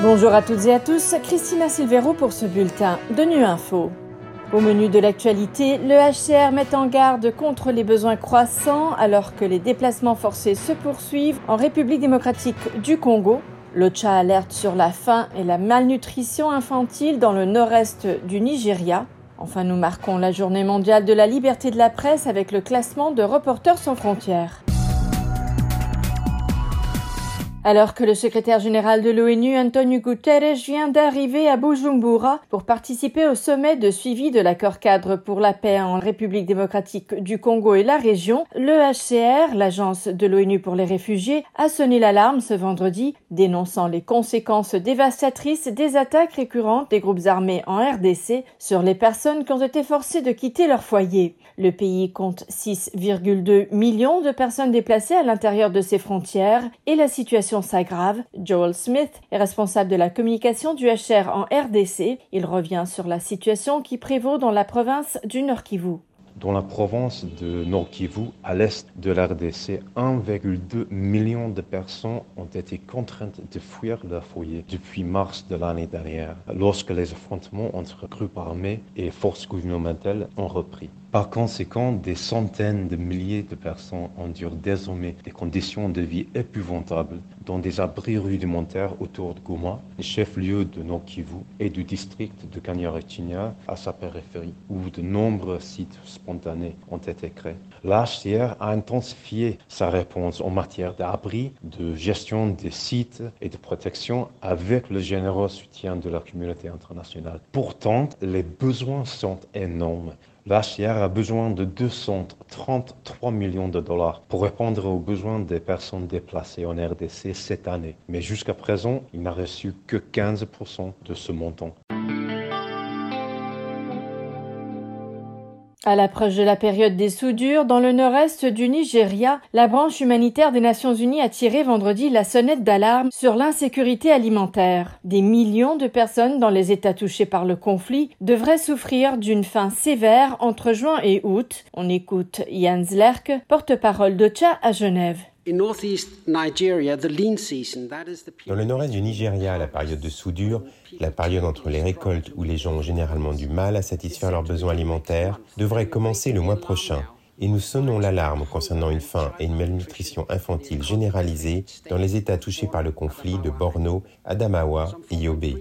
Bonjour à toutes et à tous, Christina Silvero pour ce bulletin de Nu Info. Au menu de l'actualité, le HCR met en garde contre les besoins croissants alors que les déplacements forcés se poursuivent en République démocratique du Congo. L'OCHA alerte sur la faim et la malnutrition infantile dans le nord-est du Nigeria. Enfin, nous marquons la journée mondiale de la liberté de la presse avec le classement de Reporters sans frontières. Alors que le secrétaire général de l'ONU, Antonio Guterres, vient d'arriver à Bujumbura pour participer au sommet de suivi de l'accord cadre pour la paix en République démocratique du Congo et la région, le HCR, l'agence de l'ONU pour les réfugiés, a sonné l'alarme ce vendredi, dénonçant les conséquences dévastatrices des attaques récurrentes des groupes armés en RDC sur les personnes qui ont été forcées de quitter leur foyer. Le pays compte 6,2 millions de personnes déplacées à l'intérieur de ses frontières et la situation s'aggrave. Joel Smith est responsable de la communication du HR en RDC. Il revient sur la situation qui prévaut dans la province du Nord Kivu. Dans la province de Nord Kivu, à l'est de la RDC, 1,2 million de personnes ont été contraintes de fuir leur foyer depuis mars de l'année dernière, lorsque les affrontements entre groupes armés et forces gouvernementales ont repris. Par conséquent, des centaines de milliers de personnes endurent désormais des conditions de vie épouvantables dans des abris rudimentaires autour de Goma, chef-lieu de Nord Kivu, et du district de Kanyarechinya à sa périphérie, où de nombreux sites spontanés ont été créés. L'HCR a intensifié sa réponse en matière d'abri, de gestion des sites et de protection avec le généreux soutien de la communauté internationale. Pourtant, les besoins sont énormes. L'HCR a besoin de 233 millions de dollars pour répondre aux besoins des personnes déplacées en RDC cette année. Mais jusqu'à présent, il n'a reçu que 15% de ce montant. À l'approche de la période des soudures, dans le nord-est du Nigeria, la branche humanitaire des Nations Unies a tiré vendredi la sonnette d'alarme sur l'insécurité alimentaire. Des millions de personnes dans les États touchés par le conflit devraient souffrir d'une faim sévère entre juin et août. On écoute Jans Lerck, porte-parole d'OCHA à Genève. Dans le nord-est du Nigeria, la période de soudure, la période entre les récoltes où les gens ont généralement du mal à satisfaire leurs besoins alimentaires, devrait commencer le mois prochain. Et nous sonnons l'alarme concernant une faim et une malnutrition infantile généralisée dans les États touchés par le conflit de Borno, Adamawa et Yobe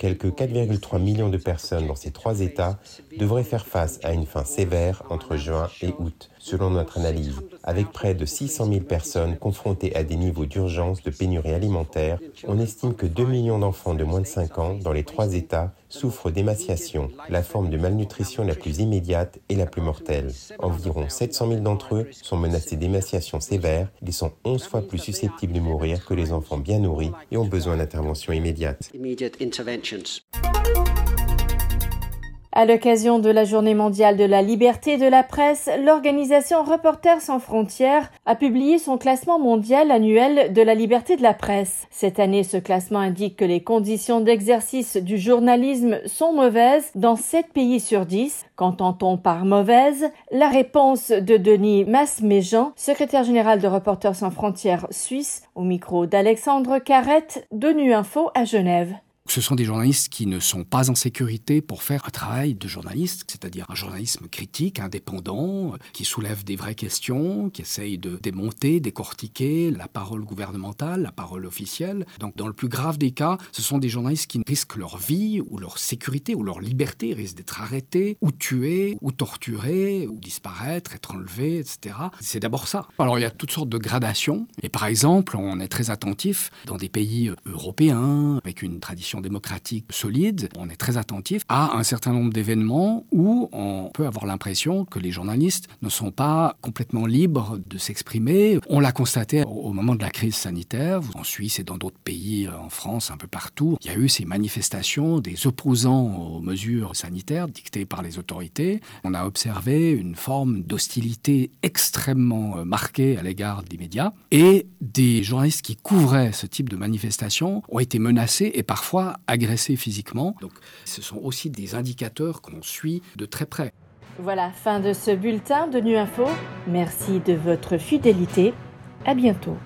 quelques 4,3 millions de personnes dans ces trois États devraient faire face à une faim sévère entre juin et août, selon notre analyse, avec près de 600 000 personnes confrontées à des niveaux d'urgence de pénurie alimentaire. On estime que 2 millions d'enfants de moins de 5 ans dans les trois États souffrent d'émaciation, la forme de malnutrition la plus immédiate et la plus mortelle. Environ 700 000 d'entre eux sont menacés d'émaciation sévère, ils sont 11 fois plus susceptibles de mourir que les enfants bien nourris et ont besoin d'intervention immédiate. À l'occasion de la Journée mondiale de la liberté de la presse, l'organisation Reporters sans frontières a publié son classement mondial annuel de la liberté de la presse. Cette année, ce classement indique que les conditions d'exercice du journalisme sont mauvaises dans 7 pays sur 10. Qu'entend-on par mauvaise? La réponse de Denis Masméjean, secrétaire général de Reporters sans frontières suisse, au micro d'Alexandre Carrette de Nu Info à Genève. Ce sont des journalistes qui ne sont pas en sécurité pour faire un travail de journaliste, c'est-à-dire un journalisme critique, indépendant, qui soulève des vraies questions, qui essaye de démonter, décortiquer la parole gouvernementale, la parole officielle. Donc dans le plus grave des cas, ce sont des journalistes qui risquent leur vie ou leur sécurité ou leur liberté, risquent d'être arrêtés ou tués ou torturés ou disparaître, être enlevés, etc. C'est d'abord ça. Alors il y a toutes sortes de gradations. Et par exemple, on est très attentif dans des pays européens avec une tradition démocratique solide, on est très attentif à un certain nombre d'événements où on peut avoir l'impression que les journalistes ne sont pas complètement libres de s'exprimer. On l'a constaté au moment de la crise sanitaire, en Suisse et dans d'autres pays, en France, un peu partout. Il y a eu ces manifestations des opposants aux mesures sanitaires dictées par les autorités. On a observé une forme d'hostilité extrêmement marquée à l'égard des médias et des journalistes qui couvraient ce type de manifestations ont été menacés et parfois agressés physiquement. Donc ce sont aussi des indicateurs qu'on suit de très près. Voilà, fin de ce bulletin de Nu Info. Merci de votre fidélité. À bientôt.